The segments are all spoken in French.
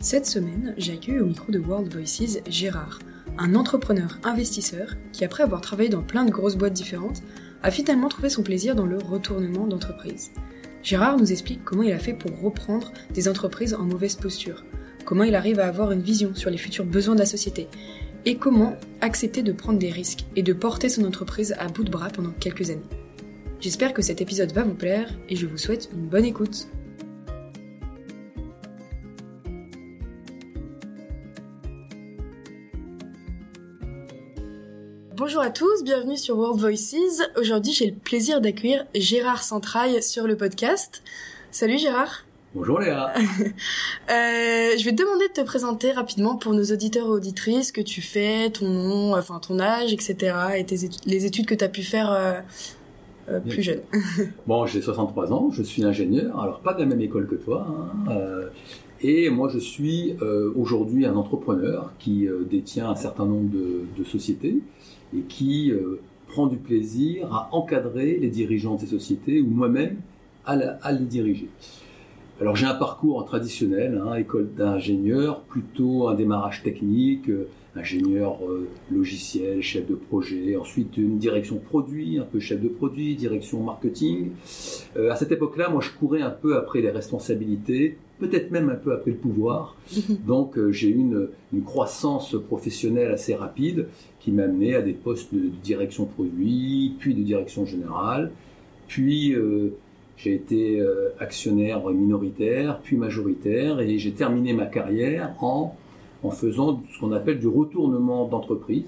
Cette semaine, j'ai accueilli au micro de World Voices Gérard, un entrepreneur investisseur qui, après avoir travaillé dans plein de grosses boîtes différentes, a finalement trouvé son plaisir dans le retournement d'entreprise. Gérard nous explique comment il a fait pour reprendre des entreprises en mauvaise posture, comment il arrive à avoir une vision sur les futurs besoins de la société, et comment accepter de prendre des risques et de porter son entreprise à bout de bras pendant quelques années. J'espère que cet épisode va vous plaire et je vous souhaite une bonne écoute. Bonjour à tous, bienvenue sur World Voices. Aujourd'hui, j'ai le plaisir d'accueillir Gérard Centraille sur le podcast. Salut Gérard. Bonjour Léa. euh, je vais te demander de te présenter rapidement pour nos auditeurs et auditrices, que tu fais, ton nom, enfin ton âge, etc. et tes études, les études que tu as pu faire euh, euh, plus jeune. bon, j'ai 63 ans, je suis ingénieur, alors pas de la même école que toi. Hein, et moi, je suis euh, aujourd'hui un entrepreneur qui euh, détient un certain nombre de, sociétés et qui euh, prend du plaisir à encadrer les dirigeants de ces sociétés ou moi-même à, les diriger. Alors j'ai un parcours traditionnel, hein, école d'ingénieur, plutôt un démarrage technique, ingénieur logiciel, chef de projet, ensuite une direction produit, un peu chef de produit, direction marketing. À cette époque-là, moi je courais un peu après les responsabilités, peut-être même un peu après le pouvoir. Donc euh, j'ai eu une, une, croissance professionnelle assez rapide qui m'a amené à des postes de, direction produit, puis de direction générale, puis euh, j'ai été euh, actionnaire minoritaire, puis majoritaire, et j'ai terminé ma carrière en, en faisant ce qu'on appelle du retournement d'entreprise.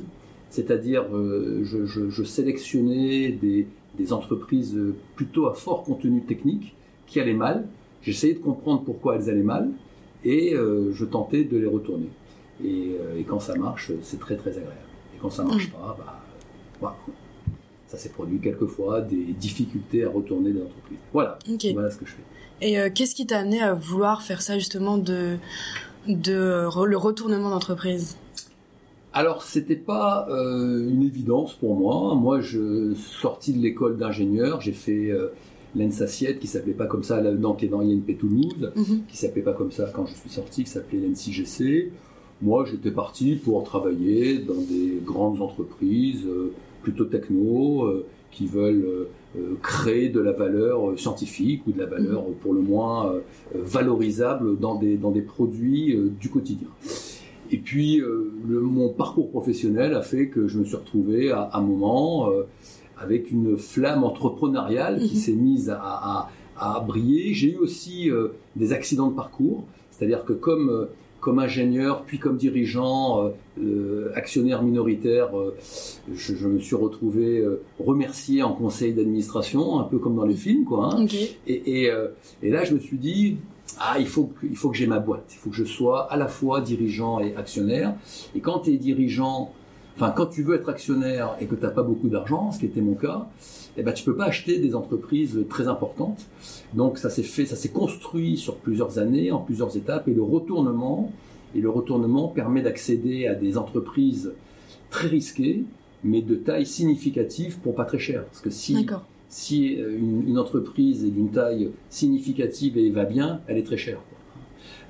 C'est-à-dire, je, je, je, sélectionnais des, des, entreprises plutôt à fort contenu technique qui allaient mal. J'essayais de comprendre pourquoi elles allaient mal, et euh, je tentais de les retourner. Et, euh, et quand ça marche, c'est très très agréable. Et quand ça marche pas, bah, bah ça s'est produit quelquefois des difficultés à retourner des entreprises. Voilà, okay. voilà ce que je fais. Et euh, qu'est-ce qui t'a amené à vouloir faire ça justement de, de re, le retournement d'entreprise? Alors, c'était pas une évidence pour moi. Moi, je sorti de l'école d'ingénieur, j'ai fait euh, l'ENSACIET, qui s'appelait pas comme ça, est dans INP Toulouse, mm -hmm. qui s'appelait pas comme ça quand je suis sorti, qui s'appelait l'NCGC. Moi, j'étais parti pour travailler dans des grandes entreprises, euh, plutôt techno, euh, qui veulent euh, créer de la valeur scientifique ou de la valeur mmh. pour le moins valorisable dans des, dans des produits du quotidien. Et puis, le, mon parcours professionnel a fait que je me suis retrouvé à un moment avec une flamme entrepreneuriale qui mmh. s'est mise à, à, à briller. J'ai eu aussi des accidents de parcours, c'est-à-dire que comme comme ingénieur, puis comme dirigeant, euh, euh, actionnaire minoritaire, euh, je, je, me suis retrouvé euh, remercié en conseil d'administration, un peu comme dans les films, quoi. Hein. Okay. Et, et, et, là, je me suis dit, ah, il faut que, il faut que j'ai ma boîte, il faut que je sois à la fois dirigeant et actionnaire. Et quand tu es dirigeant, enfin, quand tu veux être actionnaire et que tu n'as pas beaucoup d'argent, ce qui était mon cas, eh ben, tu peux pas acheter des entreprises très importantes. Donc ça s'est fait, ça s'est construit sur plusieurs années, en plusieurs étapes, et le retournement, et le retournement permet d'accéder à des entreprises très risquées, mais de taille significative pour pas très cher. Parce que si, si une, une, entreprise est d'une taille significative et va bien, elle est très chère.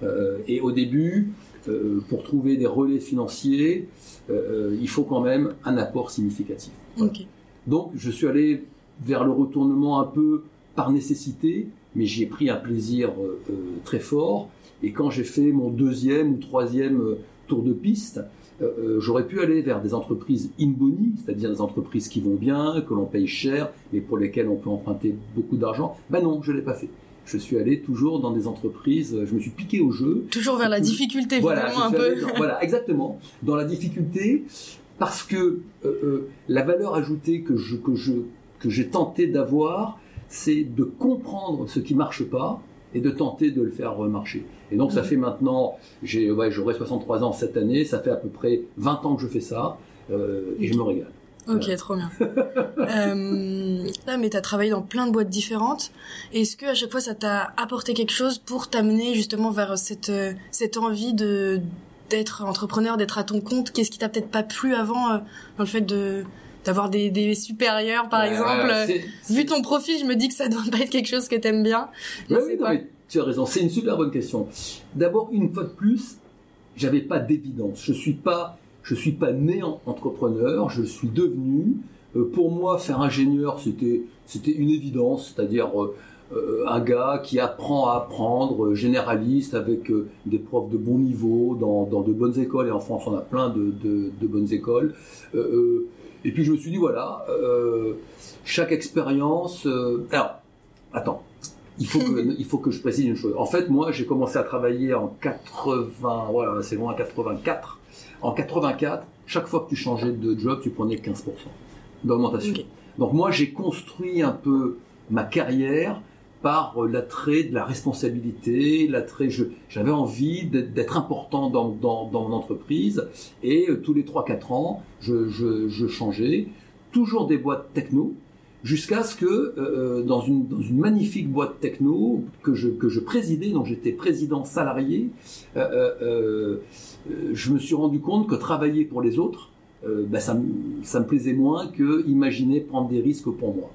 Euh, et au début, euh, pour trouver des relais financiers, euh, il faut quand même un apport significatif. Voilà. Okay. Donc je suis allé vers le retournement un peu par nécessité, mais j'y ai pris un plaisir euh, très fort. Et quand j'ai fait mon deuxième ou troisième euh, tour de piste, euh, j'aurais pu aller vers des entreprises in boni, c'est-à-dire des entreprises qui vont bien, que l'on paye cher, mais pour lesquelles on peut emprunter beaucoup d'argent. Ben non, je l'ai pas fait. Je suis allé toujours dans des entreprises, je me suis piqué au jeu. Toujours vers la difficulté, voilà, un peu. Dans, voilà, exactement. Dans la difficulté, parce que euh, euh, la valeur ajoutée que je que je que j'ai tenté d'avoir, c'est de comprendre ce qui marche pas et de tenter de le faire marcher. Et donc mmh. ça fait maintenant, j'ai ouais, j'aurai 63 ans cette année, ça fait à peu près 20 ans que je fais ça euh, et je me régale. Ok, voilà. trop bien. euh, là, mais tu as travaillé dans plein de boîtes différentes. Est-ce que à chaque fois ça t'a apporté quelque chose pour t'amener justement vers cette cette envie de d'être entrepreneur, d'être à ton compte? Qu'est-ce qui t'a peut-être pas plu avant euh, dans le fait de d'avoir des, des supérieurs, par exemple? Vu ton profil, je me dis que ça doit pas être quelque chose que t'aimes bien. oui, tu as raison. C'est une super bonne question. D'abord, une fois de plus, j'avais pas d'évidence. Je suis pas, je suis pas né entrepreneur. Je suis devenu. Euh, pour moi, faire ingénieur, c'était, c'était une évidence. C'est-à-dire, euh, euh, un gars qui apprend à apprendre, généraliste, avec des profs de bon niveau, dans, de bonnes écoles, et en France on a plein de, bonnes écoles. et puis je me suis dit, voilà, chaque expérience... alors, attends, il faut, que, il faut que je précise une chose. En fait, moi, j'ai commencé à travailler en 80, voilà, c'est loin, 84. En 84, chaque fois que tu changeais de job, tu prenais 15% d'augmentation. Donc moi, j'ai construit un peu ma carrière par euh, l'attrait de la responsabilité, l'attrait. J'avais envie d'être important dans, dans, mon entreprise et euh, tous les 3-4 ans, je, je, changeais. Toujours des boîtes techno, jusqu'à ce que euh, dans, une, dans une magnifique boîte techno que je, que je présidais, dont j'étais président salarié, je me suis rendu compte que travailler pour les autres, bah, ça, ça, me plaisait moins que imaginer prendre des risques pour moi.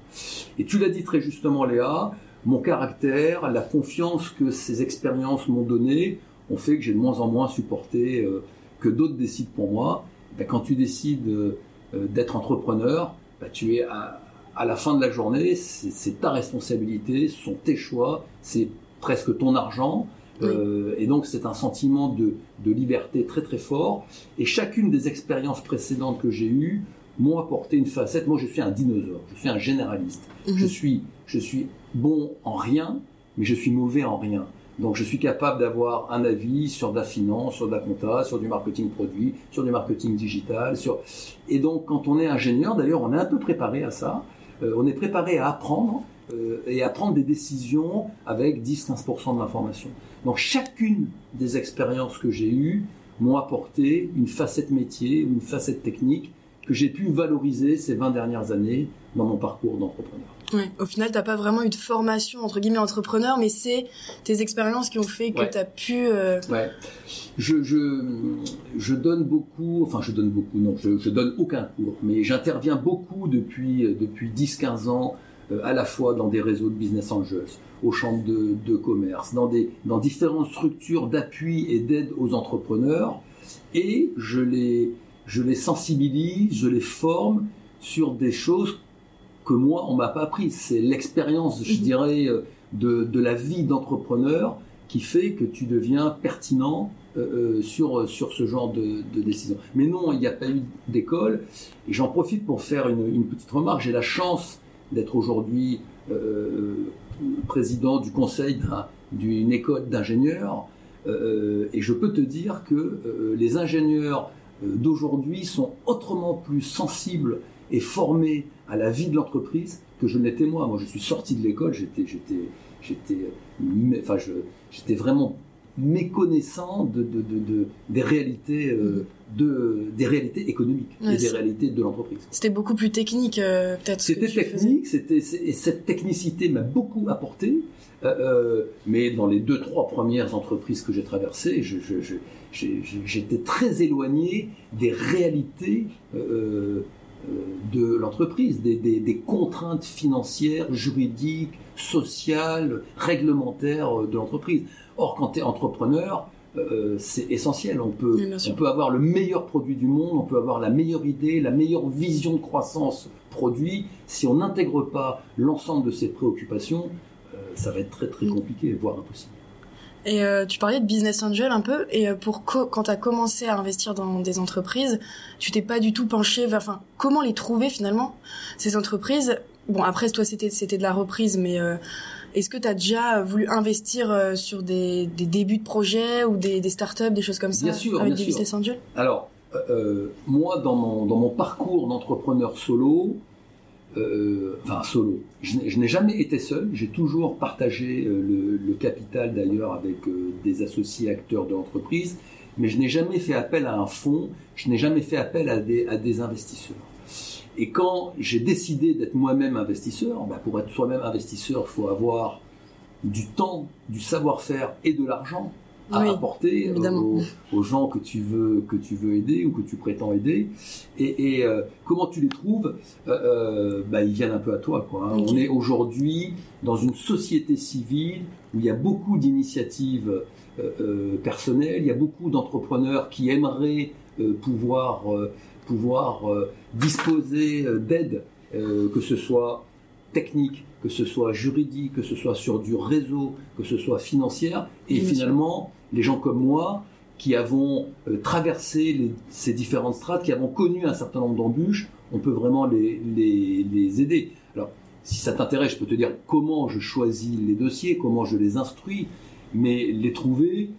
Et tu l'as dit très justement, Léa, mon caractère, la confiance que ces expériences m'ont donnée, ont fait que j'ai de moins en moins supporté euh, que d'autres décident pour moi. Ben, quand tu décides euh, d'être entrepreneur, ben, tu es à, la fin de la journée, c'est ta responsabilité, ce sont tes choix, c'est presque ton argent. Euh, et donc c'est un sentiment de, liberté très très fort. Et chacune des expériences précédentes que j'ai eues m'ont apporté une facette. Moi je suis un dinosaure, je suis un généraliste. Mhm. Je suis je suis bon en rien, mais je suis mauvais en rien. Donc je suis capable d'avoir un avis sur de la finance, sur de la compta, sur du marketing produit, sur du marketing digital. Sur... Et donc quand on est ingénieur, d'ailleurs on est un peu préparé à ça, on est préparé à apprendre euh, et à prendre des décisions avec 10-15% de l'information. Donc chacune des expériences que j'ai eues m'ont apporté une facette métier, une facette technique que j'ai pu valoriser ces 20 dernières années dans mon parcours d'entrepreneur. Ouais. Au final, t'as pas vraiment eu de formation entre guillemets entrepreneur, mais c'est tes expériences qui ont fait que tu as pu. Euh... Ouais. Je, je, je donne beaucoup, enfin je donne beaucoup, non, je, je donne aucun cours, mais j'interviens beaucoup depuis depuis 10-15 ans, euh, à la fois dans des réseaux de business angels, aux chambres de, de commerce, dans des dans différentes structures d'appui et d'aide aux entrepreneurs, et je les je les sensibilise, je les forme sur des choses que moi, on m'a pas appris. C'est l'expérience, je mhm. dirais, euh, de, de la vie d'entrepreneur qui fait que tu deviens pertinent euh, euh, sur, sur ce genre de, de décision. Mais non, il n'y a pas eu d'école. Et j'en profite pour faire une, une petite remarque. J'ai la chance d'être aujourd'hui euh, président du conseil d'une école d'ingénieurs. Euh, et je peux te dire que les ingénieurs d'aujourd'hui sont autrement plus sensibles et formés à la vie de l'entreprise que je n'étais moi. Moi, je suis sorti de l'école, j'étais, j'étais, j'étais, enfin, je, j'étais vraiment méconnaissant de, de, de, des réalités euh, de des réalités économiques et des réalités de l'entreprise. C'était beaucoup plus technique euh, peut-être. C'était technique, c'était et cette technicité m'a beaucoup apporté. Euh, euh, mais dans les deux trois premières entreprises que j'ai traversées, j'étais très éloigné des réalités de l'entreprise, des, contraintes financières, juridiques, sociales, réglementaires de l'entreprise. Or, quand tu es entrepreneur, euh, c'est essentiel. On peut, on peut avoir le meilleur produit du monde, on peut avoir la meilleure idée, la meilleure vision de croissance produit. Si on n'intègre pas l'ensemble de ces préoccupations, euh, ça va être très très compliqué, voire impossible. Et euh, tu parlais de business angel un peu. Et euh, pour quand tu as commencé à investir dans des entreprises, tu t'es pas du tout penché vers, enfin, comment les trouver finalement ces entreprises? Bon, après toi c'était c'était de la reprise, mais euh, est-ce que tu as déjà voulu investir sur des, des, débuts de projet ou des, des startups, des choses comme ça bien sûr, avec des business angels? Alors moi dans mon dans mon parcours d'entrepreneur solo, euh, enfin solo. Je n'ai jamais été seul, j'ai toujours partagé euh, le, capital d'ailleurs avec euh, des associés acteurs de l'entreprise, mais je n'ai jamais fait appel à un fonds, je n'ai jamais fait appel à des, investisseurs. Et quand j'ai décidé d'être moi-même investisseur, bah pour être soi-même investisseur, il faut avoir du temps, du savoir-faire et de l'argent. À apporter aux, gens que tu veux que tu veux aider ou que tu prétends aider. Et, euh, comment tu les trouves euh, bah, ils viennent un peu à toi quoi hein. on est aujourd'hui dans une société civile où il y a beaucoup d'initiatives personnelles. Il y a beaucoup d'entrepreneurs qui aimeraient pouvoir pouvoir disposer d'aide que ce soit technique que ce soit juridique, que ce soit sur du réseau, que ce soit financière. Et finalement, les gens comme moi, qui avons euh, traversé ces différentes strates, qui avons connu un certain nombre d'embûches, on peut vraiment les, les, aider. Alors, si ça t'intéresse, je peux te dire comment je choisis les dossiers, comment je les instruis, mais les trouver,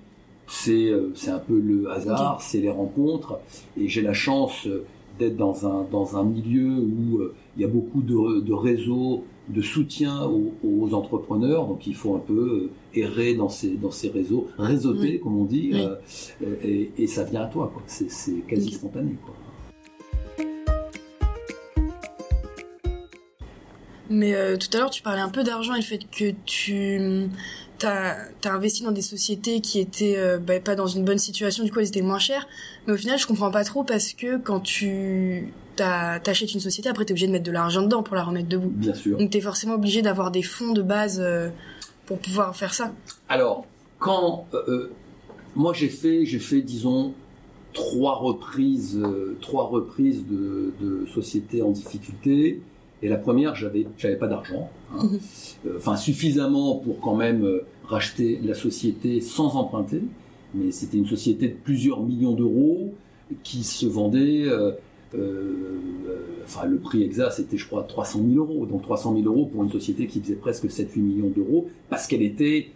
c'est euh, un peu le hasard, c'est les rencontres, et j'ai la chance d'être dans un, dans un milieu où euh, il y a beaucoup de, de réseaux de soutien aux, entrepreneurs. Donc il faut un peu euh, errer dans ces, dans ces réseaux, réseauter, comme on dit, euh, et, ça vient à toi. C'est, quasi spontané. Mais euh, tout à l'heure, tu parlais un peu d'argent et le fait que tu as, investi dans des sociétés qui étaient bah, pas dans une bonne situation, du coup elles étaient moins chères. Mais au final, je comprends pas trop parce que quand tu t'achètes une société, après t'es obligé de mettre de l'argent dedans pour la remettre debout. Bien sûr. Donc t'es forcément obligé d'avoir des fonds de base euh, pour pouvoir faire ça. Alors, quand euh, euh, moi j'ai fait, j'ai fait, disons, trois reprises, trois reprises de, de sociétés en difficulté. Et la première, j'avais, j'avais pas d'argent, hein. mhm. enfin suffisamment pour quand même racheter la société sans emprunter. Mais c'était une société de plusieurs millions d'euros qui se vendait euh, enfin, le prix exact, c'était, je crois, 300 000 euros. Donc 300 000 euros pour une société qui faisait presque 7-8 millions d'euros, parce qu'elle était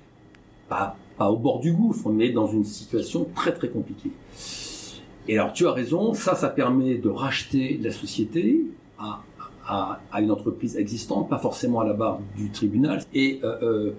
pas, pas au bord du gouffre, mais dans une situation très très compliquée. Et alors tu as raison, ça, ça permet de racheter la société à, à, à une entreprise existante, pas forcément à la barre du tribunal. Et euh, euh,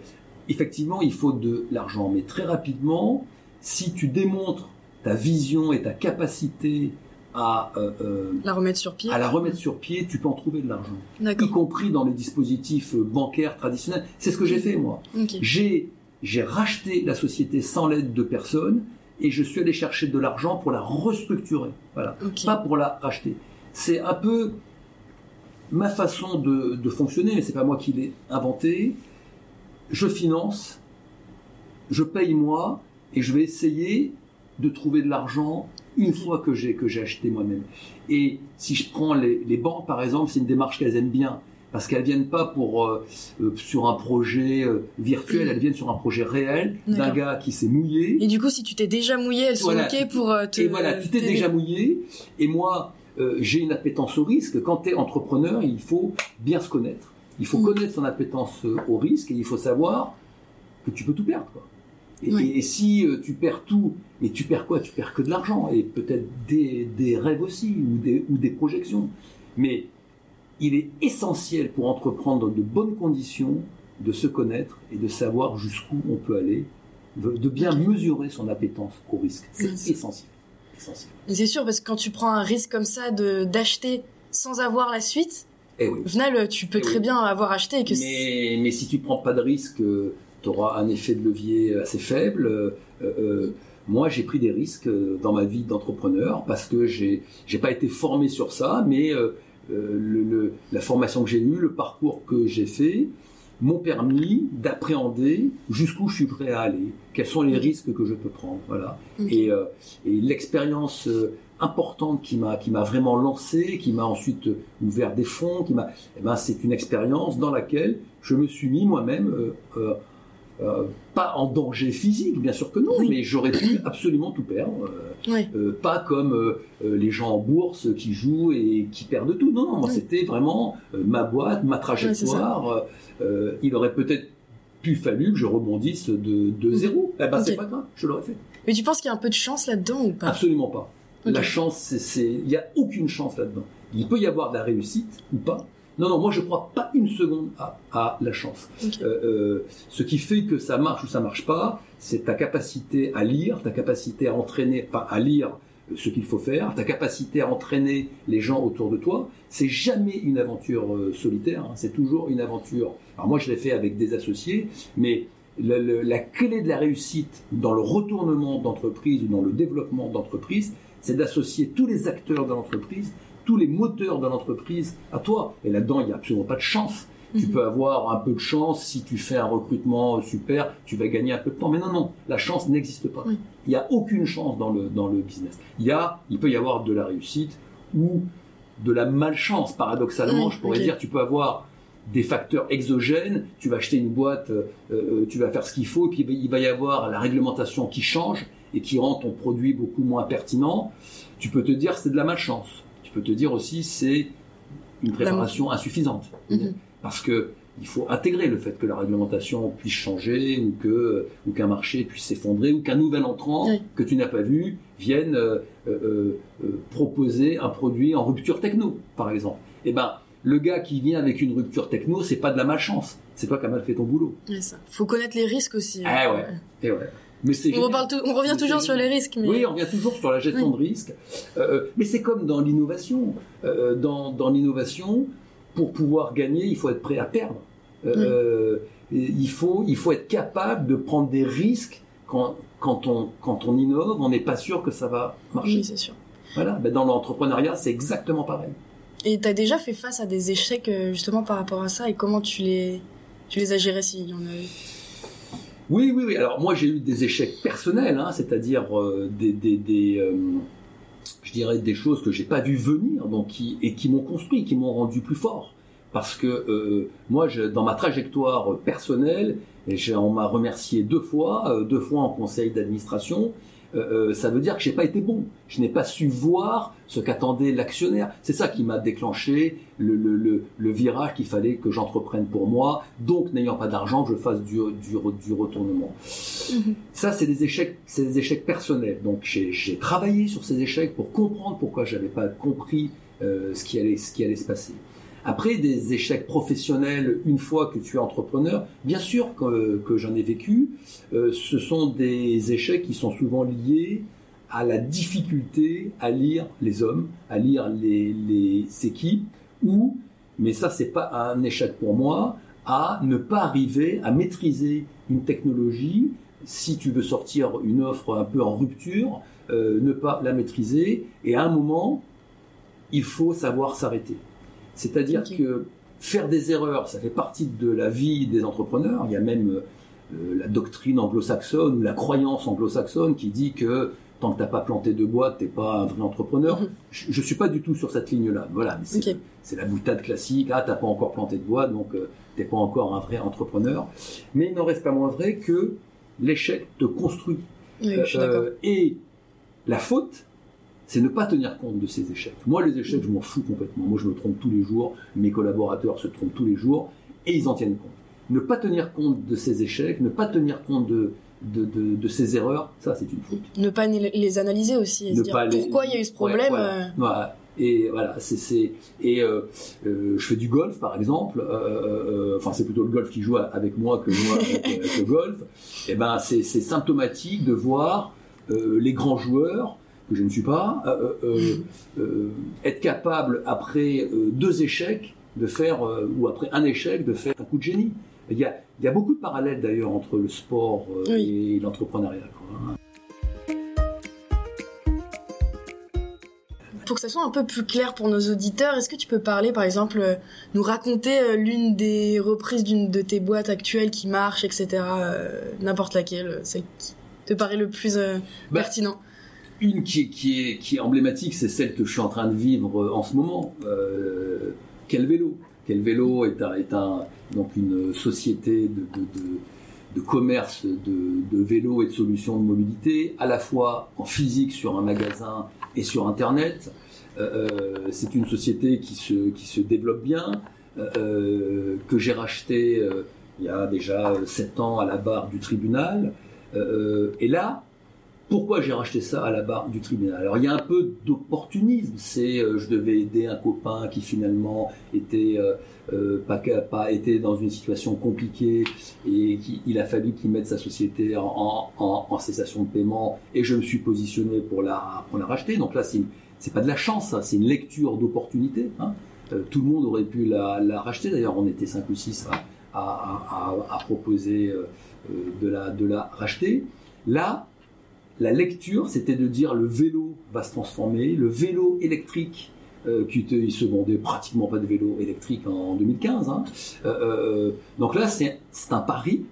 effectivement, il faut de l'argent, mais très rapidement, si tu démontres ta vision et ta capacité à euh, la remettre sur pied. À la remettre sur pied, tu peux en trouver de l'argent, y compris dans les dispositifs bancaires traditionnels. C'est ce que j'ai fait moi. J'ai j'ai racheté la société sans l'aide de personne et je suis allé chercher de l'argent pour la restructurer. Voilà, pas pour la racheter. C'est un peu ma façon de, de fonctionner, mais c'est pas moi qui l'ai inventé. Je finance, je paye moi et je vais essayer de trouver de l'argent une fois que j'ai que j'ai acheté moi-même. Et si je prends les, les banques par exemple, c'est une démarche qu'elles aiment bien parce qu'elles viennent pas pour euh, euh, sur un projet euh, virtuel, elles viennent sur un projet réel d'un gars qui s'est mouillé. Et du coup, si tu t'es déjà mouillé, elles sont ok pour te. Et voilà, tu t'es déjà mouillé. Et moi, j'ai une appétence au risque. Quand tu es entrepreneur, il faut bien se connaître. Il faut mm. connaître son appétence au risque et il faut savoir que tu peux tout perdre. Quoi. Et, si euh, tu perds tout, et tu perds quoi? Tu perds que de l'argent et peut-être des, des, rêves aussi ou des, ou des projections. Mais il est essentiel pour entreprendre dans de bonnes conditions de se connaître et de savoir jusqu'où on peut aller, de, bien mesurer son appétence au risque. C'est essentiel. C'est sûr parce que quand tu prends un risque comme ça de d'acheter sans avoir la suite, eh oui. au final tu peux eh très bien avoir acheté. Que mais, mais si tu prends pas de risque, euh, tu auras un effet de levier assez faible. Euh, euh, moi, j'ai pris des risques dans ma vie d'entrepreneur parce que j'ai j'ai pas été formé sur ça, mais le, la formation que j'ai eue, le parcours que j'ai fait, m'ont permis d'appréhender jusqu'où je suis prêt à aller, quels sont les risques que je peux prendre, voilà. Et, et l'expérience importante qui m'a qui m'a vraiment lancé, qui m'a ensuite ouvert des fonds, qui m'a, eh ben, c'est une expérience dans laquelle je me suis mis moi-même euh, euh, pas en danger physique, bien sûr que non, mais j'aurais pu absolument tout perdre. Euh, euh, pas comme les gens en bourse qui jouent et qui perdent tout. Non, non, moi c'était vraiment ma boîte, ma trajectoire. il aurait peut-être pu fallu que je rebondisse de, de zéro. Eh ben c'est pas grave, je l'aurais fait. Mais tu penses qu'il y a un peu de chance là-dedans ou pas? Absolument pas. La chance, c'est, il n'y a aucune chance là-dedans. Il peut y avoir de la réussite ou pas, non, non, moi je crois pas une seconde à, la chance. Euh, euh, ce qui fait que ça marche ou ça marche pas, c'est ta capacité à lire, ta capacité à entraîner, enfin à lire ce qu'il faut faire, ta capacité à entraîner les gens autour de toi. C'est jamais une aventure euh, solitaire, hein. c'est toujours une aventure. Alors moi je l'ai fait avec des associés, mais la, clé de la réussite dans le retournement d'entreprise ou dans le développement d'entreprise, c'est d'associer tous les acteurs de l'entreprise, tous les moteurs de l'entreprise à toi. Et là-dedans, il n'y a absolument pas de chance. Tu mhm. peux avoir un peu de chance si tu fais un recrutement super, tu vas gagner un peu de temps. Mais non, non, la chance n'existe pas. Il n'y a aucune chance dans le, dans le business. Il, y a, il peut y avoir de la réussite ou de la malchance. Paradoxalement, je pourrais dire, tu peux avoir des facteurs exogènes, tu vas acheter une boîte, euh, euh, tu vas faire ce qu'il faut, et puis il va y avoir la réglementation qui change et qui rend ton produit beaucoup moins pertinent. Tu peux te dire c'est de la malchance. Tu peux te dire aussi c'est une préparation insuffisante. Mhm. Parce que il faut intégrer le fait que la réglementation puisse changer ou que ou qu'un marché puisse s'effondrer ou qu'un nouvel entrant que tu n'as pas vu vienne euh, proposer un produit en rupture techno, par exemple. Eh ben, le gars qui vient avec une rupture techno, c'est pas de la malchance. C'est toi qui as mal fait ton boulot. Il Faut connaître les risques aussi. Hein. Ah ouais. Et ouais. Mais on, on, revient toujours sur les risques. Oui, on revient toujours sur la gestion de risques. Euh, mais c'est comme dans l'innovation. Euh, dans, l'innovation, pour pouvoir gagner, il faut être prêt à perdre. Euh, il, faut, il faut être capable de prendre des risques quand, quand, on, quand on innove. On n'est pas sûr que ça va marcher. Oui, c'est sûr. Voilà. Ben dans l'entrepreneuriat, c'est exactement pareil. Et tu as déjà fait face à des échecs euh, justement par rapport à ça? Et comment tu les, tu les as gérés s'il y en a eu? Oui, oui, oui. Alors moi j'ai eu des échecs personnels, hein, c'est-à-dire euh, des, des, des euh, je dirais des choses que j'ai pas vu venir, donc qui et qui m'ont construit, qui m'ont rendu plus fort. Parce que moi, je, dans ma trajectoire personnelle, on m'a remercié deux fois, deux fois en conseil d'administration, euh, euh, ça veut dire que j'ai pas été bon. Je n'ai pas su voir ce qu'attendait l'actionnaire. C'est ça qui m'a déclenché le, le, le, virage qu'il fallait que j'entreprenne pour moi. Donc, n'ayant pas d'argent, je fasse du, du, du retournement. Mhm. Ça, c'est des échecs, c'est des échecs personnels. Donc, j'ai travaillé sur ces échecs pour comprendre pourquoi j'avais pas compris euh, ce qui allait, ce qui allait se passer. Après des échecs professionnels, une fois que tu es entrepreneur, bien sûr que, j'en ai vécu, euh, ce sont des échecs qui sont souvent liés à la difficulté à lire les hommes, à lire les, les équipes, ou, mais ça c'est pas un échec pour moi, à ne pas arriver à maîtriser une technologie si tu veux sortir une offre un peu en rupture, euh, ne pas la maîtriser, et à un moment, il faut savoir s'arrêter. C'est-à-dire que faire des erreurs, ça fait partie de la vie des entrepreneurs. Il y a même euh, la doctrine anglo-saxonne ou la croyance anglo-saxonne qui dit que tant que tu n'as pas planté de boîte, t'es pas un vrai entrepreneur. Mhm. Je, ne suis pas du tout sur cette ligne-là. Voilà, c'est la boutade classique. Ah, t'as pas encore planté de boîte, donc tu euh, t'es pas encore un vrai entrepreneur. Mais il n'en reste pas moins vrai que l'échec te construit. Euh, et la faute, c'est ne pas tenir compte de ces échecs. Moi, les échecs, je m'en fous complètement. Moi, je me trompe tous les jours, mes collaborateurs se trompent tous les jours, et ils en tiennent compte. Ne pas tenir compte de ces échecs, ne pas tenir compte de, de, ces erreurs, ça, c'est une faute. Ne pas les analyser aussi, et se dire pourquoi il y a eu ce problème. Euh. Et voilà, c'est et euh, euh, je fais du golf par exemple. enfin, c'est plutôt le golf qui joue avec moi que moi avec, le golf. Et eh ben, c'est symptomatique de voir les grands joueurs que je ne suis pas, euh, euh, euh, être capable après deux échecs de faire, ou après un échec, de faire un coup de génie. Il y a, il y a beaucoup de parallèles d'ailleurs entre le sport et l'entrepreneuriat. Pour que ça soit un peu plus clair pour nos auditeurs, est-ce que tu peux parler, par exemple, nous raconter l'une des reprises d'une de tes boîtes actuelles qui marche, etc. N'importe laquelle, celle qui te paraît le plus bah, pertinent? Une qui est, emblématique, c'est celle que je suis en train de vivre euh, en ce moment. Euh, quel vélo Quel vélo est, un, donc une société de, commerce de, vélos et de solutions de mobilité, à la fois en physique sur un magasin et sur Internet. Euh, euh c'est une société qui se, développe bien, euh, que j'ai racheté il y a déjà sept ans à la barre du tribunal. et là, pourquoi j'ai racheté ça à la barre du tribunal? Alors il y a un peu d'opportunisme. C'est euh, je devais aider un copain qui finalement était euh, euh, pas, pas était dans une situation compliquée et il a fallu qu'il mette sa société en, en, cessation de paiement et je me suis positionné pour la pour la racheter. Donc là c'est c'est pas de la chance, c'est une lecture d'opportunité. Hein. tout le monde aurait pu la, la racheter. D'ailleurs on était cinq ou six à, proposer euh, de, la, de la racheter. Là, la lecture, c'était de dire le vélo va se transformer, le vélo électrique euh, qui il se vendait pratiquement pas de vélo électrique en 2015. Hein. donc là, c'est un pari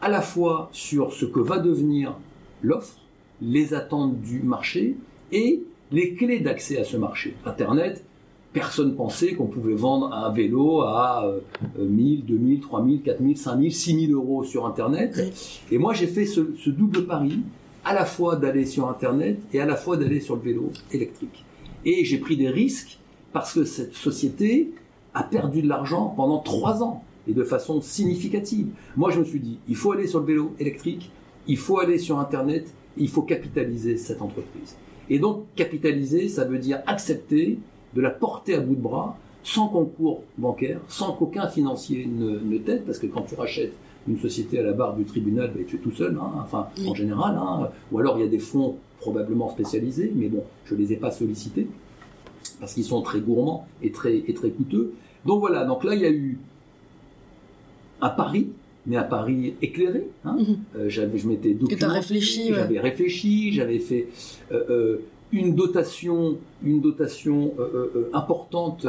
à la fois sur ce que va devenir l'offre, les attentes du marché et les clés d'accès à ce marché. Internet, personne pensait qu'on pouvait vendre un vélo à 1000, 2000, 3000, 4000, 5000, 6000 euros sur Internet. Et moi, j'ai fait ce, double pari, à la fois d'aller sur Internet et à la fois d'aller sur le vélo électrique. Et j'ai pris des risques parce que cette société a perdu de l'argent pendant trois ans et de façon significative. Moi, je me suis dit, il faut aller sur le vélo électrique, il faut aller sur Internet, il faut capitaliser cette entreprise. Et donc, capitaliser, ça veut dire accepter de la porter à bout de bras, sans concours bancaire, sans qu'aucun financier ne, t'aide, parce que quand tu rachètes une société à la barre du tribunal, ben, tu es tout seul, hein, enfin, en général, hein. ou alors il y a des fonds probablement spécialisés, mais bon, je ne les ai pas sollicités, parce qu'ils sont très gourmands et très, et très coûteux. Donc voilà, donc là, il y a eu un pari mais un pari éclairé. Hein. Mhm. Euh, j'avais, je m'étais documenté, réfléchi, j'avais réfléchi, j'avais fait euh, euh, une dotation, une dotation importante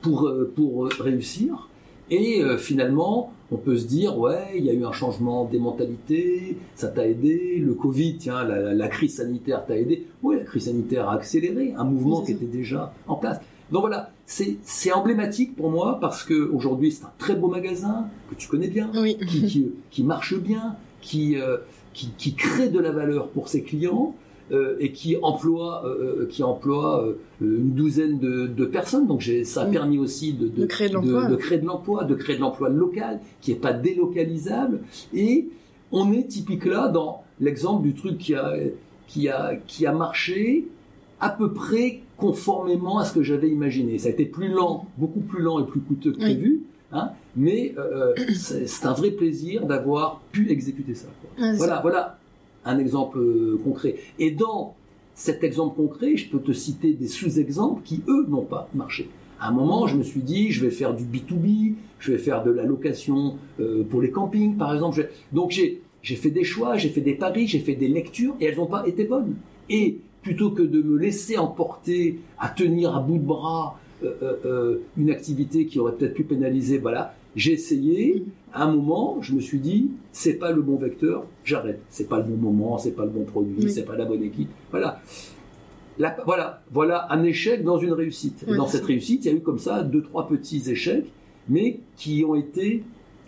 pour pour réussir. Et finalement, on peut se dire, ouais, il y a eu un changement des mentalités, ça t'a aidé, le Covid, tiens, la, la crise sanitaire t'a aidé. Oui, la crise sanitaire a accéléré un mouvement qui était déjà en place. Donc voilà, c'est emblématique pour moi parce que aujourd'hui c'est un très beau magasin que tu connais bien, qui, marche bien, euh, qui, qui, crée de la valeur pour ses clients. Euh, et qui emploie, euh, qui emploie une douzaine de, personnes. Donc ça a permis aussi de, créer de l'emploi, de, créer de l'emploi, de créer de l'emploi local qui n'est pas délocalisable. Et on est typique là dans l'exemple du truc qui a, qui a, qui a marché à peu près conformément à ce que j'avais imaginé. Ça a été plus lent, beaucoup plus lent et plus coûteux que prévu, hein, mais euh, euh, c'est un vrai plaisir d'avoir pu exécuter ça. voilà, voilà un exemple euh, concret. Et dans cet exemple concret, je peux te citer des sous-exemples qui, eux, n'ont pas marché. À un moment, je me suis dit, je vais faire du B2B, je vais faire de la location pour les campings, par exemple. Donc j'ai fait des choix, j'ai fait des paris, j'ai fait des lectures, et elles n'ont pas été bonnes. Et plutôt que de me laisser emporter à tenir à bout de bras euh, euh, euh, une activité qui aurait peut-être pu pénaliser, voilà, j'ai essayé. À un moment, je me suis dit, c'est pas le bon vecteur, j'arrête. C'est pas le bon moment, c'est pas le bon produit, c'est pas la bonne équipe. Voilà. voilà, voilà un échec dans une réussite. Et dans cette réussite, il y a eu comme ça deux, trois petits échecs, mais qui ont été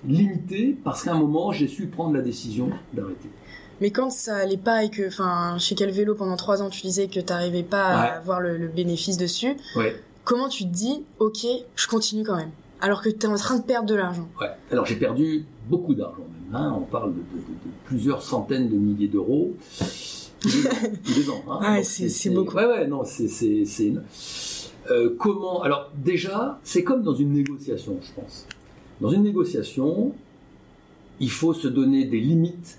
limités parce qu'à un moment, j'ai su prendre la décision d'arrêter. Mais quand ça allait pas et que, enfin, chez quel vélo pendant trois ans tu disais que tu n'arrivais pas à avoir le, bénéfice dessus, comment tu te dis, ok, je continue quand même, alors que tu es en train de perdre de l'argent Ouais. Alors j'ai perdu beaucoup d'argent même. Hein. On parle de, plusieurs centaines de milliers d'euros. Tous ans. Hein. Ah, c'est beaucoup. Ouais, ouais, non, c'est euh, comment Alors déjà, c'est comme dans une négociation, je pense. Dans une négociation, il faut se donner des limites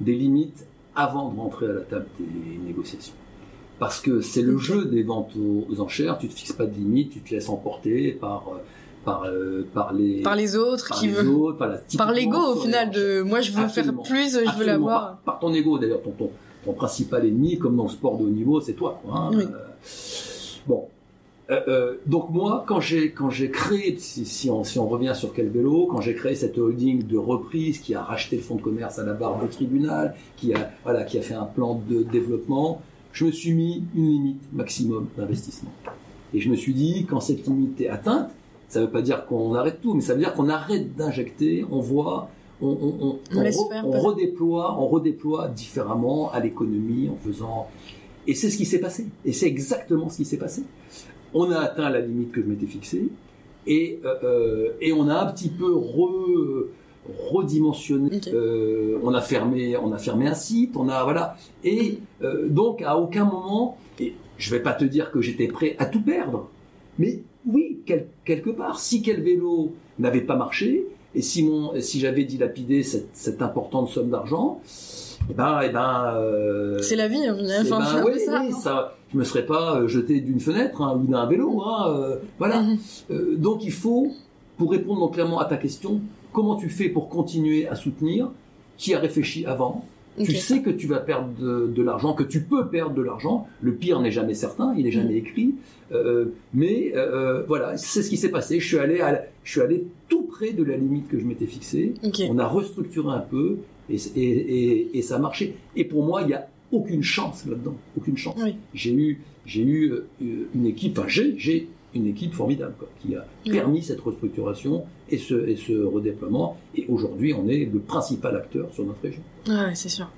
des limites avant de rentrer à la table des négociations. Parce que c'est le jeu des ventes aux, enchères, tu te fixes pas de limites, tu te laisses emporter par euh, par, euh, par les par les autres qui veulent par l'ego au final de moi je veux faire plus je veux l'avoir. Par, ton ego d'ailleurs ton, ton, ton principal ennemi comme dans le sport de haut niveau c'est toi hein. euh, bon. Euh, euh, donc moi, quand j'ai quand j'ai créé, si, on, si on revient sur quel vélo, quand j'ai créé cette holding de reprise qui a racheté le fonds de commerce à la barre du tribunal, qui a voilà, qui a fait un plan de développement, je me suis mis une limite maximum d'investissement. Et je me suis dit, quand cette limite est atteinte, ça ne veut pas dire qu'on arrête tout, mais ça veut dire qu'on arrête d'injecter, on voit, on, on, on, on redéploie, on redéploie différemment à l'économie en faisant. Et c'est ce qui s'est passé. Et c'est exactement ce qui s'est passé on a atteint la limite que je m'étais fixée et, euh, euh, et on a un petit peu redimensionné. Euh, on a fermé, on a fermé un site, on a voilà. Et donc à aucun moment, et je vais pas te dire que j'étais prêt à tout perdre, mais oui, quelque part, si quel vélo n'avait pas marché et si mon, si j'avais dilapidé cette, cette importante somme d'argent, eh ben, eh ben, euh, c'est la vie. Hein, enfin, ben, ça. Oui, ça, je me serais pas euh, jeté d'une fenêtre hein, ou d'un vélo. Hein, euh, voilà. Mhm. donc il faut pour répondre donc clairement à ta question, comment tu fais pour continuer à soutenir Qui a réfléchi avant? Tu sais que tu vas perdre de, de l'argent, que tu peux perdre de l'argent. Le pire n'est jamais certain, il n'est jamais Mm. écrit. Euh, mais euh, voilà, c'est ce qui s'est passé. Je suis allé, à la- je suis allé tout près de la limite que je m'étais fixée. On a restructuré un peu et, et, et, et ça a marché. Et pour moi, il n'y a aucune chance là-dedans, aucune chance. Oui. J'ai eu, j'ai eu euh, une équipe, enfin j'ai une équipe formidable quoi, qui a permis cette restructuration et ce, et ce redéploiement. Et aujourd'hui, on est le principal acteur sur notre région. Ouais, c'est sûr.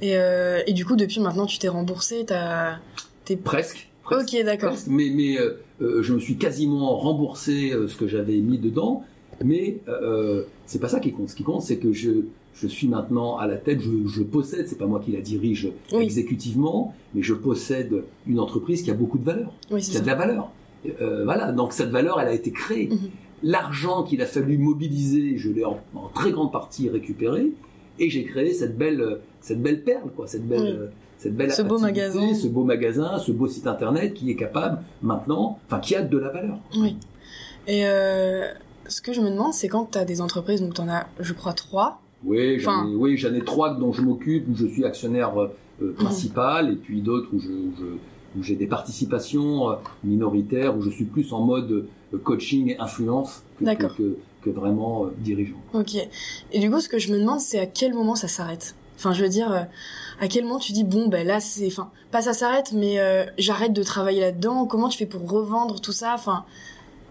Et, euh, et du coup, depuis maintenant, tu t'es remboursé, t'as... T'es... Presque. presque. Ok, d'accord. Mais, mais euh, euh, je me suis quasiment remboursé ce que j'avais mis dedans. Mais euh, c'est pas ça qui compte. Ce qui compte, c'est que je, je suis maintenant à la tête. Je, je possède. C'est pas moi qui la dirige Oui. exécutivement, mais je possède une entreprise qui a beaucoup de valeur, Oui, qui a de la valeur. Euh, voilà. Donc cette valeur, elle a été créée. Mhm. L'argent qu'il a fallu mobiliser, je l'ai en, en très grande partie récupéré, et j'ai créé cette belle, cette belle perle, quoi, cette belle, cette belle Ce beau magasin. ce beau magasin, ce beau site internet qui est capable maintenant, enfin qui a de la valeur. Oui. Et euh, ce que je me demande, c'est quand t'as des entreprises, donc t'en as, je crois, trois. Oui, j'en Enfin- ai, oui, j'en ai trois dont je m'occupe, où je suis actionnaire euh, Mhm. principal, et puis d'autres où je, je- où j'ai des participations euh, minoritaires, où je suis plus en mode euh, coaching et influence que, D'accord. que, que- que vraiment euh, dirigeant. Ok. Et du coup, ce que je me demande, c'est à quel moment ça s'arrête? Enfin, je veux dire, euh, à quel moment tu dis bon, ben là, c'est, enfin, pas ça s'arrête, mais euh, j'arrête de travailler là-dedans. Comment tu fais pour revendre tout ça? Enfin,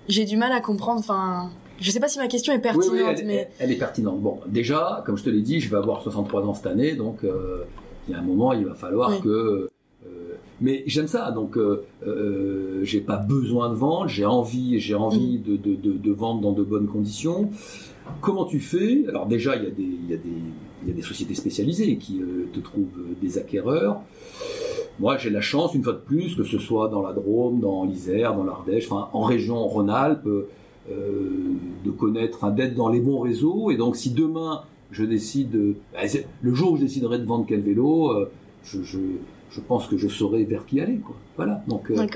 j'ai du mal à comprendre. Enfin, je sais pas si ma question est Oui, pertinente, oui, elle, mais elle- elle est pertinente. Bon, déjà, comme je te l'ai dit, je vais avoir 63 ans cette année, donc euh, il y a un moment, il va falloir Oui. que. Mais j'aime ça, donc euh, euh, j'ai pas besoin de vendre, j'ai envie, j'ai envie Mm. de, de, de, de vendre dans de bonnes conditions. Comment tu fais? Alors déjà, il y, a des, il, y a des, il y a des sociétés spécialisées qui euh, te trouvent euh, des acquéreurs. Moi, j'ai la chance, une fois de plus, que ce soit dans la Drôme, dans l'Isère, dans l'Ardèche, enfin en région Rhône-Alpes, euh, de connaître, enfin, d'être dans les bons réseaux. Et donc, si demain je décide, de- bah, le jour où je déciderai de vendre quel vélo, je, je, je pense que je saurai vers qui aller, quoi. Voilà. Donc, euh,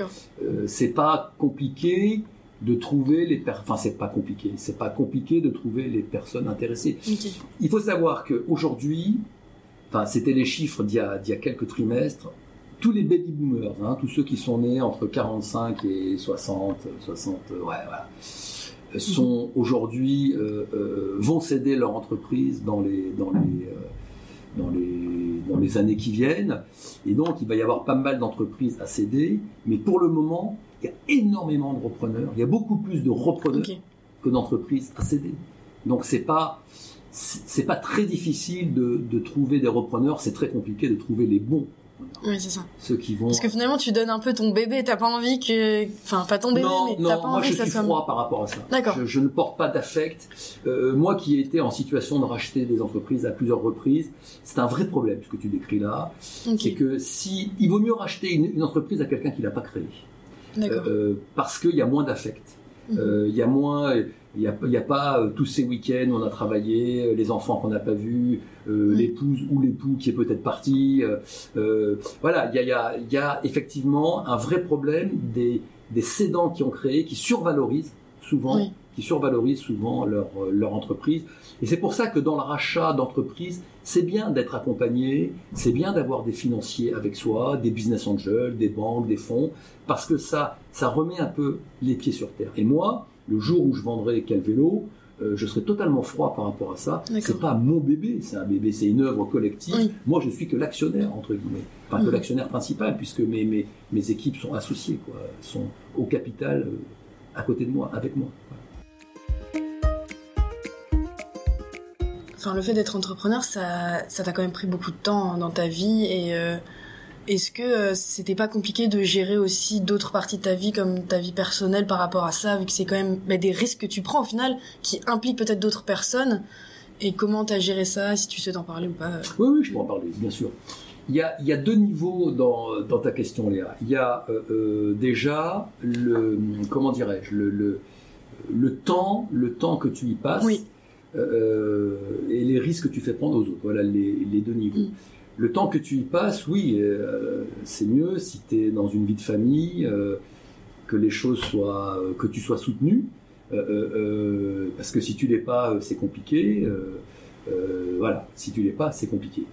euh, c'est pas compliqué de trouver les enfin c'est pas compliqué. C'est pas compliqué de trouver les personnes intéressées. Il faut savoir qu'aujourd'hui, enfin, c'était les chiffres d'il y, a, d'il y a quelques trimestres, tous les baby boomers, hein, tous ceux qui sont nés entre 45 et 60, 60, euh, ouais, voilà, sont aujourd'hui, euh, euh, vont céder leur entreprise dans les, dans les, euh, dans les, dans les années qui viennent. Et donc, il va y avoir pas mal d'entreprises à céder. Mais pour le moment, il y a énormément de repreneurs. Il y a beaucoup plus de repreneurs que d'entreprises à céder. Donc c'est pas c'est pas très difficile de, de trouver des repreneurs, c'est très compliqué de trouver les bons Ouais, c'est ça. Ceux qui vont Parce que finalement, tu donnes un peu ton bébé. T'as pas envie que, enfin, pas ton bébé, non, mais non, t'as pas moi envie je que ça suis soit. froid par rapport à ça. D'accord. Je, je ne porte pas d'affect. Euh, moi qui ai été en situation de racheter des entreprises à plusieurs reprises, c'est un vrai problème ce que tu décris là. C'est que si il vaut mieux racheter une, une entreprise à quelqu'un qui l'a pas créée. D'accord. Euh, parce qu'il y a moins d'affect. Euh, Il y a moins, il n'y a, a pas euh, tous ces week-ends où on a travaillé, euh, les enfants qu'on n'a pas vus, euh, l'épouse ou l'époux qui est peut-être parti. euh, euh, voilà, il y a, il y, y a effectivement un vrai problème des, des cédants qui ont créé, qui survalorisent souvent, Oui. Qui survalorisent souvent leur, euh, leur entreprise. Et c'est pour ça que dans le rachat d'entreprise, c'est bien d'être accompagné, c'est bien d'avoir des financiers avec soi, des business angels, des banques, des fonds, parce que ça, ça remet un peu les pieds sur terre. Et moi, le jour où je vendrai quel vélo, euh, je serai totalement froid par rapport à ça. C'est pas mon bébé, c'est un bébé, c'est une œuvre collective. Oui. Moi, je suis que l'actionnaire entre guillemets, enfin que Mhm. l'actionnaire principal, puisque mes, mes mes équipes sont associées, quoi, sont au capital euh, à côté de moi, avec moi. Enfin, le fait d'être entrepreneur, ça, ça t'a quand même pris beaucoup de temps dans ta vie. Et euh, est-ce que euh, c'était pas compliqué de gérer aussi d'autres parties de ta vie, comme ta vie personnelle, par rapport à ça, vu que c'est quand même bah, des risques que tu prends au final, qui impliquent peut-être d'autres personnes. Et comment t'as géré ça, si tu sais t'en parler ou pas euh? Oui, oui, je peux en parler, bien sûr. Il y a, il y a deux niveaux dans, dans ta question, Léa. Il y a euh, euh, déjà le, comment dirais-je, le, le, le temps, le temps que tu y passes Oui. Euh, et les risques que tu fais prendre aux autres. Voilà les, les deux niveaux. Mm. Le temps que tu y passes, oui, euh, c'est mieux si tu es dans une vie de famille, euh, que les choses soient, que tu sois soutenu. parce que si tu l'es pas, c'est compliqué. Voilà, si tu l'es pas, c'est compliqué.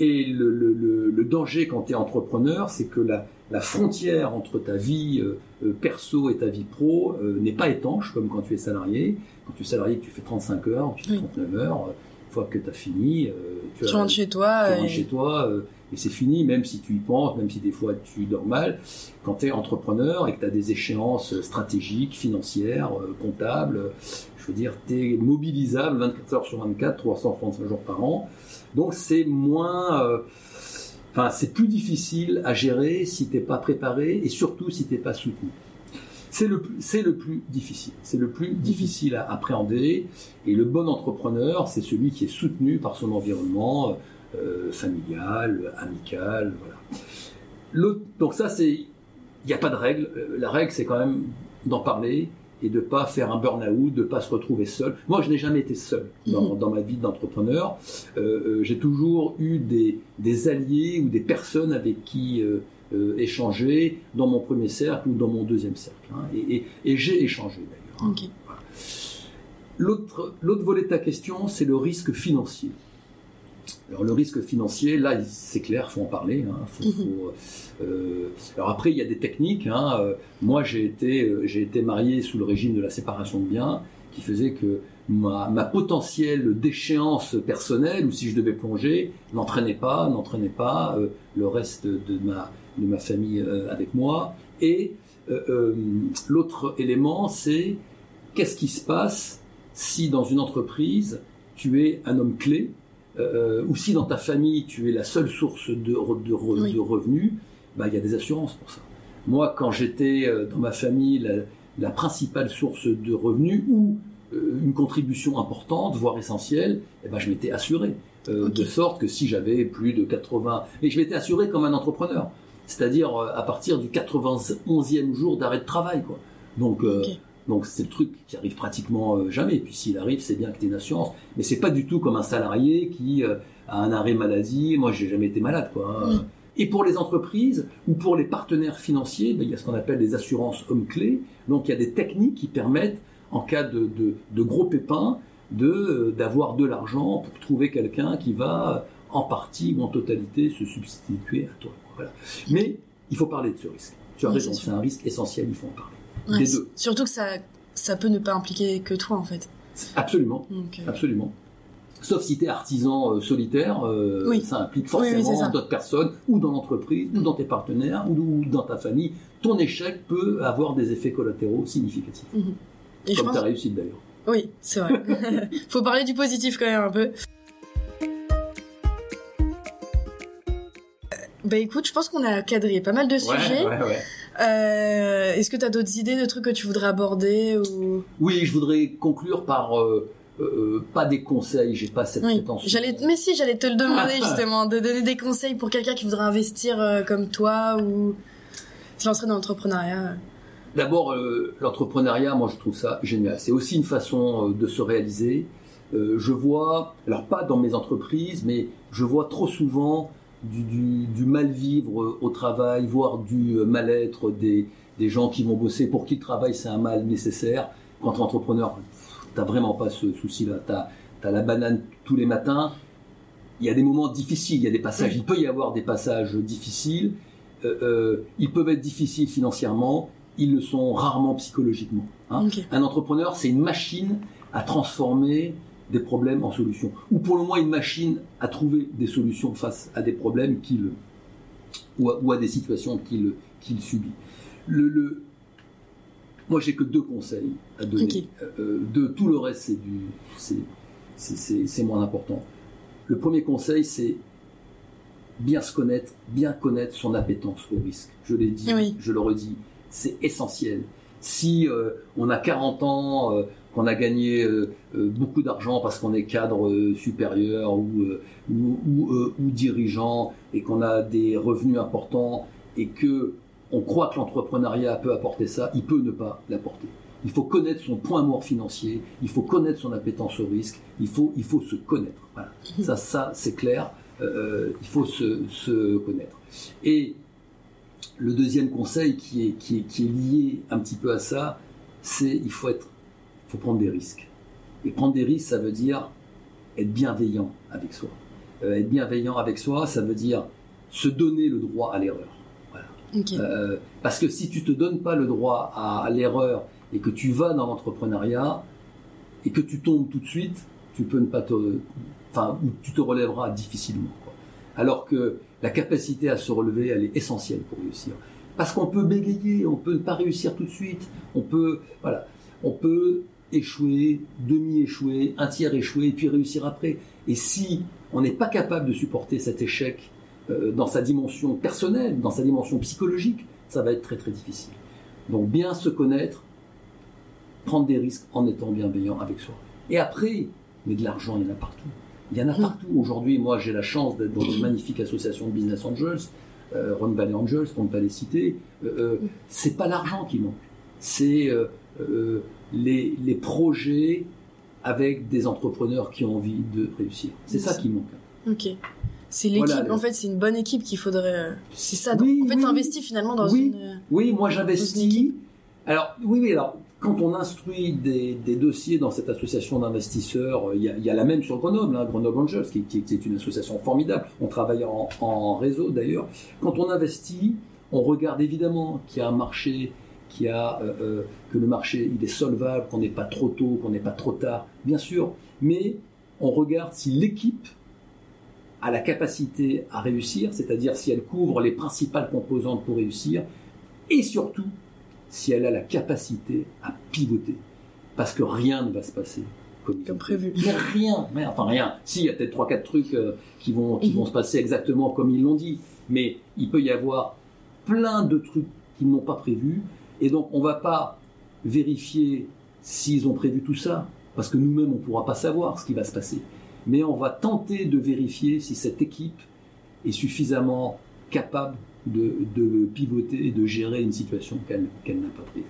et le, danger quand tu es entrepreneur, c'est que la, la, frontière entre ta vie perso et ta vie pro n'est pas étanche, comme quand tu es salarié. Quand tu es salarié, tu fais 35 heures, tu fais 39 heures que tu as fini, euh, tu, rentres chez toi. Tu rentres chez toi euh, et c'est fini, même si tu y penses, même si des fois tu dors mal. Quand tu es entrepreneur et que tu as des échéances stratégiques, financières, euh, comptables, je veux dire, tu es mobilisable 24 heures sur 24, 335 jours par an. Donc c'est moins. Enfin, c'est plus difficile à gérer si t'es pas préparé et surtout si t'es pas soutenu. C'est le, le plus difficile. C'est le plus difficile à appréhender. Et le bon entrepreneur, c'est celui qui est soutenu par son environnement euh, familial, amical. Voilà. donc ça, c'est, il n'y a pas de règle. Euh, la règle, c'est quand même d'en parler et de pas faire un burn-out, de pas se retrouver seul. Moi, je n'ai jamais été seul dans, mhm. ma vie d'entrepreneur. Euh, j'ai toujours eu des, des, alliés ou des personnes avec qui euh, échanger dans mon premier cercle ou dans mon deuxième cercle. Hein. et, j'ai échangé d'ailleurs. Hein. L'autre, volet de ta question, c'est le risque financier. Alors le risque financier, là, c'est clair, faut en parler. Hein. Mhm. Euh, alors après, il y a des techniques. Euh, moi, j'ai été, j'ai été marié sous le régime de la séparation de biens, qui faisait que ma, ma potentielle déchéance personnelle, ou si je devais plonger, n'entraînait pas, n'entraînait pas le reste de ma de ma famille euh, avec moi. Et euh, euh, l'autre élément, c'est qu'est-ce qui se passe si dans une entreprise, tu es un homme clé, ou si dans ta famille, tu es la seule source de, de, revenus, bah, il y a des assurances pour ça. Moi, quand j'étais dans ma famille la, principale source de revenus ou une contribution importante, voire essentielle, eh ben, je m'étais assuré. De sorte que si j'avais plus de 80... Et je m'étais assuré comme un entrepreneur c'est-à-dire euh, à partir du 91e jour d'arrêt de travail. Quoi. Donc, euh, donc c'est le truc qui arrive pratiquement euh, jamais. Et puis s'il arrive, c'est bien que tu aies une assurance. Mais c'est pas du tout comme un salarié qui a un arrêt maladie. Moi, j'ai jamais été malade. Quoi. Hein. Et pour les entreprises ou pour les partenaires financiers, ben, il y a ce qu'on appelle des assurances hommes-clés. Donc il y a des techniques qui permettent, en cas de, de, de gros pépins, de d'avoir de l'argent pour trouver quelqu'un qui va en partie ou en totalité se substituer à toi. Mais il faut parler de ce risque. Tu as raison, c'est un risque essentiel, il faut en parler. Des deux. Surtout que ça, ça peut ne pas impliquer que toi, en fait. Absolument. Euh, Absolument. Sauf si tu es artisan euh, solitaire, euh, ça implique forcément d'autres personnes, ou dans l'entreprise, ou dans tes partenaires, ou, dans ta famille. Ton échec peut avoir des effets collatéraux significatifs. Mhm. Et Comme ta réussite d'ailleurs. Oui, c'est vrai. faut parler du positif quand même un peu. Bah écoute, je pense qu'on a cadré pas mal de sujets. Euh, est-ce que tu as d'autres idées de trucs que tu voudrais aborder ou... Oui, je voudrais conclure par euh, euh, pas des conseils, j'ai pas cette oui. J'allais, mais si, j'allais te le demander justement, de donner des conseils pour quelqu'un qui voudrait investir comme toi ou se lancer dans l'entrepreneuriat. D'abord, l'entrepreneuriat, moi je trouve ça génial. C'est aussi une façon de se réaliser. je vois, alors pas dans mes entreprises, mais je vois trop souvent du, mal-vivre au travail, voire du mal-être des, gens qui vont bosser, pour qui le travail c'est un mal nécessaire. Quand tu es entrepreneur, tu vraiment pas ce souci-là. Tu as, la banane tous les matins. Il y a des moments difficiles, il y a des passages, il peut y avoir des passages difficiles. Euh, euh, ils peuvent être difficiles financièrement, ils le sont rarement psychologiquement. Hein. Un entrepreneur, c'est une machine à transformer des problèmes en solutions. Ou pour le moins une machine à trouver des solutions face à des problèmes qu'il ou, à, ou à des situations qu'il qu'il subit. Le, le moi, j'ai que deux conseils à donner. Euh, euh, de tout le reste, c'est moins important. Le premier conseil, c'est bien se connaître, bien connaître son appétence au risque. Je l'ai dit, je le redis, c'est essentiel. Si euh, on a 40 ans, qu'on a gagné euh, euh, beaucoup d'argent parce qu'on est cadre euh, supérieur ou, ou, dirigeant et qu'on a des revenus importants et que on croit que l'entrepreneuriat peut apporter ça, il peut ne pas l'apporter. Il faut connaître son point mort financier, il faut connaître son appétence au risque, il faut, il faut se connaître. Ça, ça c'est clair, il faut se, se, connaître. Et le deuxième conseil qui est, qui est, qui est lié un petit peu à ça, c'est il faut être, faut prendre des risques. Et prendre des risques, ça veut dire être bienveillant avec soi. Euh, être bienveillant avec soi, ça veut dire se donner le droit à l'erreur. Euh, parce que si tu te donnes pas le droit à, l'erreur et que tu vas dans l'entrepreneuriat et que tu tombes tout de suite, tu peux ne pas te, enfin, tu te relèveras difficilement. Alors que la capacité à se relever, elle est essentielle pour réussir. Parce qu'on peut bégayer, on peut ne pas réussir tout de suite, on peut, voilà, on peut échouer, demi-échouer, un tiers échouer, et puis réussir après. Et si on n'est pas capable de supporter cet échec euh, dans sa dimension personnelle, dans sa dimension psychologique, ça va être très très difficile. Donc bien se connaître, prendre des risques en étant bienveillant avec soi. Et après, mais de l'argent, il y en a partout. Il y en a partout. Aujourd'hui, moi, j'ai la chance d'être dans une magnifique association de business angels, euh, Ron Valley Angels, pour ne pas les citer. Euh, euh c'est pas l'argent qui manque. C'est euh, les, les, projets avec des entrepreneurs qui ont envie de réussir. C'est ça qui manque. Ok. C'est l'équipe, en fait, c'est une bonne équipe qu'il faudrait. C'est ça. Oui, en fait, tu investis finalement dans une. Oui, moi j'investis. Alors, oui, oui, alors, quand on instruit des, des dossiers dans cette association d'investisseurs, il y, a, la même sur Grenoble, hein, Grenoble Angels, qui, qui, est une association formidable. On travaille en, en réseau d'ailleurs. Quand on investit, on regarde évidemment qu'il y a un marché qui a, euh, euh, que le marché il est solvable, qu'on n'est pas trop tôt, qu'on n'est pas trop tard, bien sûr, mais on regarde si l'équipe a la capacité à réussir, c'est-à-dire si elle couvre les principales composantes pour réussir, et surtout si elle a la capacité à pivoter, parce que rien ne va se passer comme, prévu. Mais rien, mais enfin rien. Si, il y a peut-être trois quatre trucs euh, qui vont qui vont mhm. se passer exactement comme ils l'ont dit, mais il peut y avoir plein de trucs qu'ils n'ont pas prévus et donc, on ne va pas vérifier s'ils ont prévu tout ça, parce que nous-mêmes, on ne pourra pas savoir ce qui va se passer. Mais on va tenter de vérifier si cette équipe est suffisamment capable de, pivoter et de gérer une situation qu'elle n'a pas prévue.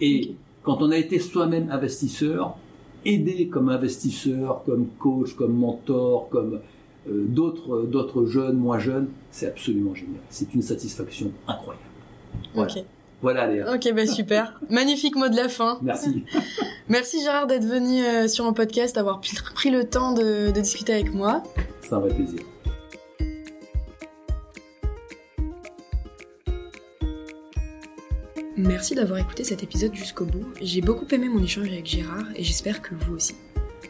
Et quand on a été soi-même investisseur, aider comme investisseur, comme coach, comme mentor, comme euh, d'autres jeunes, moins jeunes, c'est absolument génial. C'est une satisfaction incroyable. Ok. Voilà, Léa. Ok, bah super. Magnifique mot de la fin. Merci. Merci Gérard d'être venu euh, sur mon podcast, d'avoir pris le temps de, discuter avec moi. C'est un vrai plaisir. Merci d'avoir écouté cet épisode jusqu'au bout. J'ai beaucoup aimé mon échange avec Gérard et j'espère que vous aussi.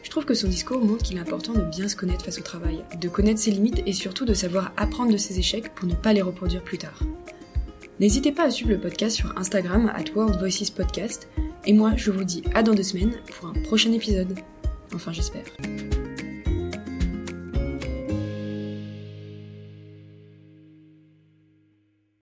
Je trouve que son discours montre qu'il est important de bien se connaître face au travail, de connaître ses limites et surtout de savoir apprendre de ses échecs pour ne pas les reproduire plus tard. N'hésitez pas à suivre le podcast sur Instagram at World Voices Podcast. Et moi, je vous dis à dans deux semaines pour un prochain épisode. Enfin, j'espère.